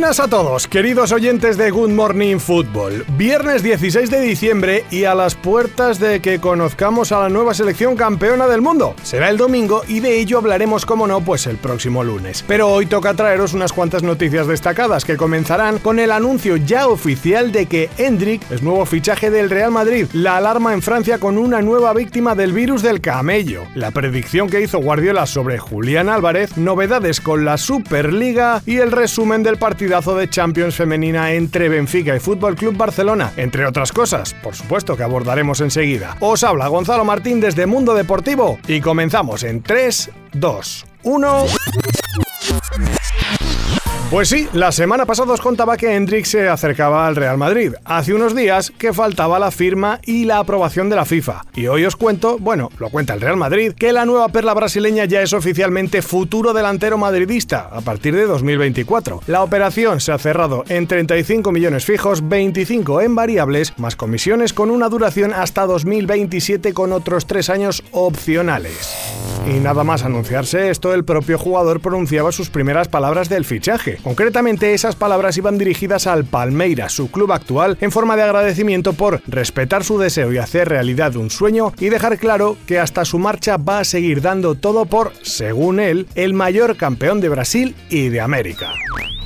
Buenas a todos, queridos oyentes de Good Morning Football. Viernes 16 de diciembre y a las puertas de que conozcamos a la nueva selección campeona del mundo. Será el domingo y de ello hablaremos, como no, pues el próximo lunes. Pero hoy toca traeros unas cuantas noticias destacadas que comenzarán con el anuncio ya oficial de que Hendrik es nuevo fichaje del Real Madrid, la alarma en Francia con una nueva víctima del virus del camello, la predicción que hizo Guardiola sobre Julián Álvarez, novedades con la Superliga y el resumen del partido de Champions femenina entre Benfica y Fútbol Club Barcelona, entre otras cosas, por supuesto que abordaremos enseguida. Os habla Gonzalo Martín desde Mundo Deportivo y comenzamos en 3, 2, 1. Pues sí, la semana pasada os contaba que Hendrik se acercaba al Real Madrid. Hace unos días que faltaba la firma y la aprobación de la FIFA. Y hoy os cuento, bueno, lo cuenta el Real Madrid, que la nueva perla brasileña ya es oficialmente futuro delantero madridista a partir de 2024. La operación se ha cerrado en 35 millones fijos, 25 en variables, más comisiones con una duración hasta 2027 con otros tres años opcionales. Y nada más anunciarse esto, el propio jugador pronunciaba sus primeras palabras del fichaje. Concretamente, esas palabras iban dirigidas al Palmeiras, su club actual, en forma de agradecimiento por respetar su deseo y hacer realidad un sueño y dejar claro que hasta su marcha va a seguir dando todo por, según él, el mayor campeón de Brasil y de América.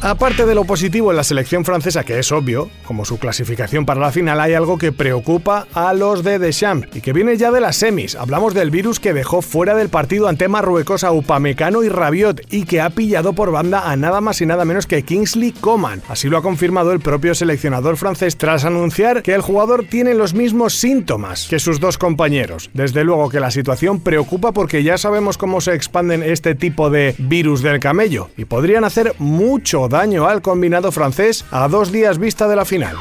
Aparte de lo positivo en la selección francesa, que es obvio, como su clasificación para la final, hay algo que preocupa a los de Deschamps y que viene ya de las semis. Hablamos del virus que dejó fuera del partido ante Marruecos a Upamecano y Rabiot y que ha pillado por banda a nada más y nada menos que Kingsley Coman. Así lo ha confirmado el propio seleccionador francés tras anunciar que el jugador tiene los mismos síntomas que sus dos compañeros. Desde luego que la situación preocupa porque ya sabemos cómo se expanden este tipo de virus del camello y podrían hacer mucho daño al combinado francés a dos días vista de la final.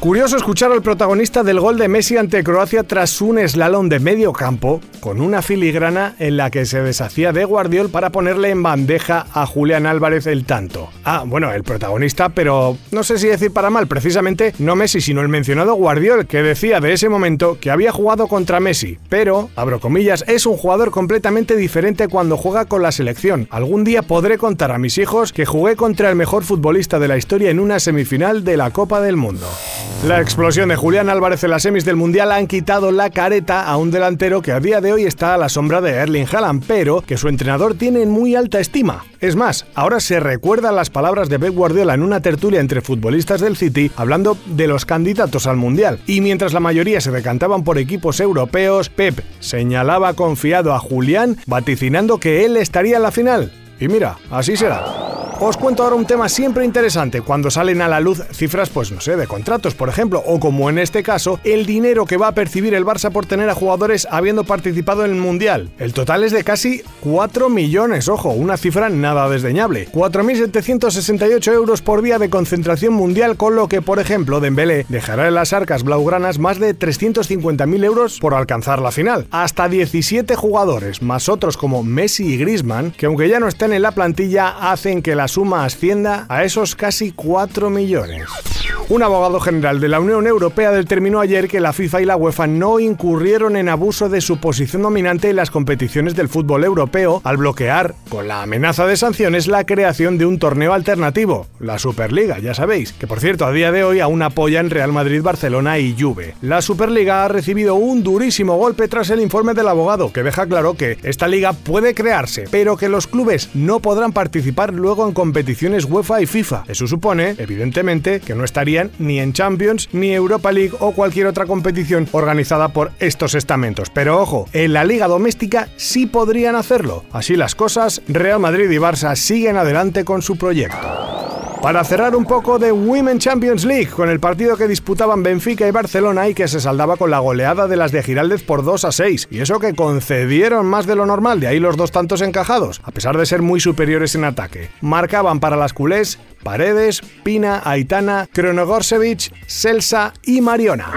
Curioso escuchar al protagonista del gol de Messi ante Croacia tras un slalom de medio campo con una filigrana en la que se deshacía de Guardiol para ponerle en bandeja a Julián Álvarez el tanto. Ah, bueno, el protagonista, pero no sé si decir para mal, precisamente no Messi, sino el mencionado Guardiol, que decía de ese momento que había jugado contra Messi, pero, abro comillas, es un jugador completamente diferente cuando juega con la selección. Algún día podré contar a mis hijos que jugué contra el mejor futbolista de la historia en una semifinal de la Copa del Mundo. La explosión de Julián Álvarez en las semis del Mundial han quitado la careta a un delantero que a día de hoy está a la sombra de Erling Haaland, pero que su entrenador tiene en muy alta estima. Es más, ahora se recuerdan las palabras de Pep Guardiola en una tertulia entre futbolistas del City hablando de los candidatos al Mundial. Y mientras la mayoría se decantaban por equipos europeos, Pep señalaba confiado a Julián, vaticinando que él estaría en la final. Y mira, así será. Os cuento ahora un tema siempre interesante cuando salen a la luz cifras, pues no sé, de contratos, por ejemplo, o como en este caso, el dinero que va a percibir el Barça por tener a jugadores habiendo participado en el Mundial. El total es de casi 4 millones, ojo, una cifra nada desdeñable. 4.768 euros por día de concentración mundial, con lo que, por ejemplo, Dembélé dejará en las arcas blaugranas más de 350.000 euros por alcanzar la final. Hasta 17 jugadores, más otros como Messi y Griezmann, que aunque ya no estén en la plantilla, hacen que la suma ascienda a esos casi 4 millones. Un abogado general de la Unión Europea determinó ayer que la FIFA y la UEFA no incurrieron en abuso de su posición dominante en las competiciones del fútbol europeo al bloquear, con la amenaza de sanciones, la creación de un torneo alternativo, la Superliga, ya sabéis, que por cierto a día de hoy aún apoyan Real Madrid, Barcelona y Juve. La Superliga ha recibido un durísimo golpe tras el informe del abogado, que deja claro que esta liga puede crearse, pero que los clubes no podrán participar luego en competiciones UEFA y FIFA. Eso supone, evidentemente, que no ni en Champions, ni Europa League o cualquier otra competición organizada por estos estamentos. Pero ojo, en la liga doméstica sí podrían hacerlo. Así las cosas, Real Madrid y Barça siguen adelante con su proyecto. Para cerrar un poco de Women Champions League, con el partido que disputaban Benfica y Barcelona y que se saldaba con la goleada de las de Giraldez por 2 a 6. Y eso que concedieron más de lo normal, de ahí los dos tantos encajados, a pesar de ser muy superiores en ataque. Marcaban para las culés Paredes, Pina, Aitana, Kronogorsevich, Celsa y Mariona.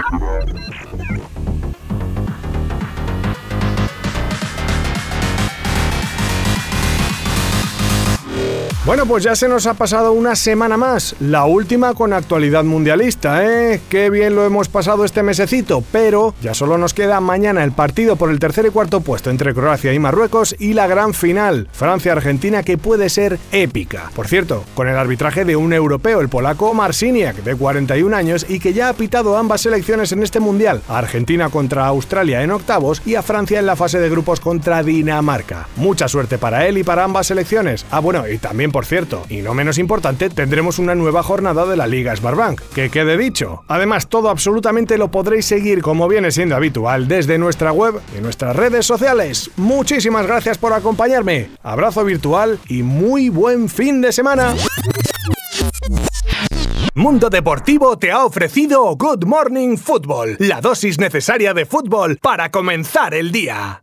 Bueno, pues ya se nos ha pasado una semana más, la última con actualidad mundialista, ¿eh? Qué bien lo hemos pasado este mesecito, pero ya solo nos queda mañana el partido por el tercer y cuarto puesto entre Croacia y Marruecos y la gran final, Francia-Argentina, que puede ser épica. Por cierto, con el arbitraje de un europeo, el polaco Marciniak, de 41 años y que ya ha pitado ambas selecciones en este mundial, a Argentina contra Australia en octavos y a Francia en la fase de grupos contra Dinamarca. Mucha suerte para él y para ambas selecciones. Ah, bueno, y por cierto, y no menos importante, tendremos una nueva jornada de la Liga Sbarbank. Que quede dicho. Además, todo absolutamente lo podréis seguir como viene siendo habitual desde nuestra web y nuestras redes sociales. Muchísimas gracias por acompañarme. Abrazo virtual y muy buen fin de semana. Mundo Deportivo te ha ofrecido Good Morning Football, la dosis necesaria de fútbol para comenzar el día.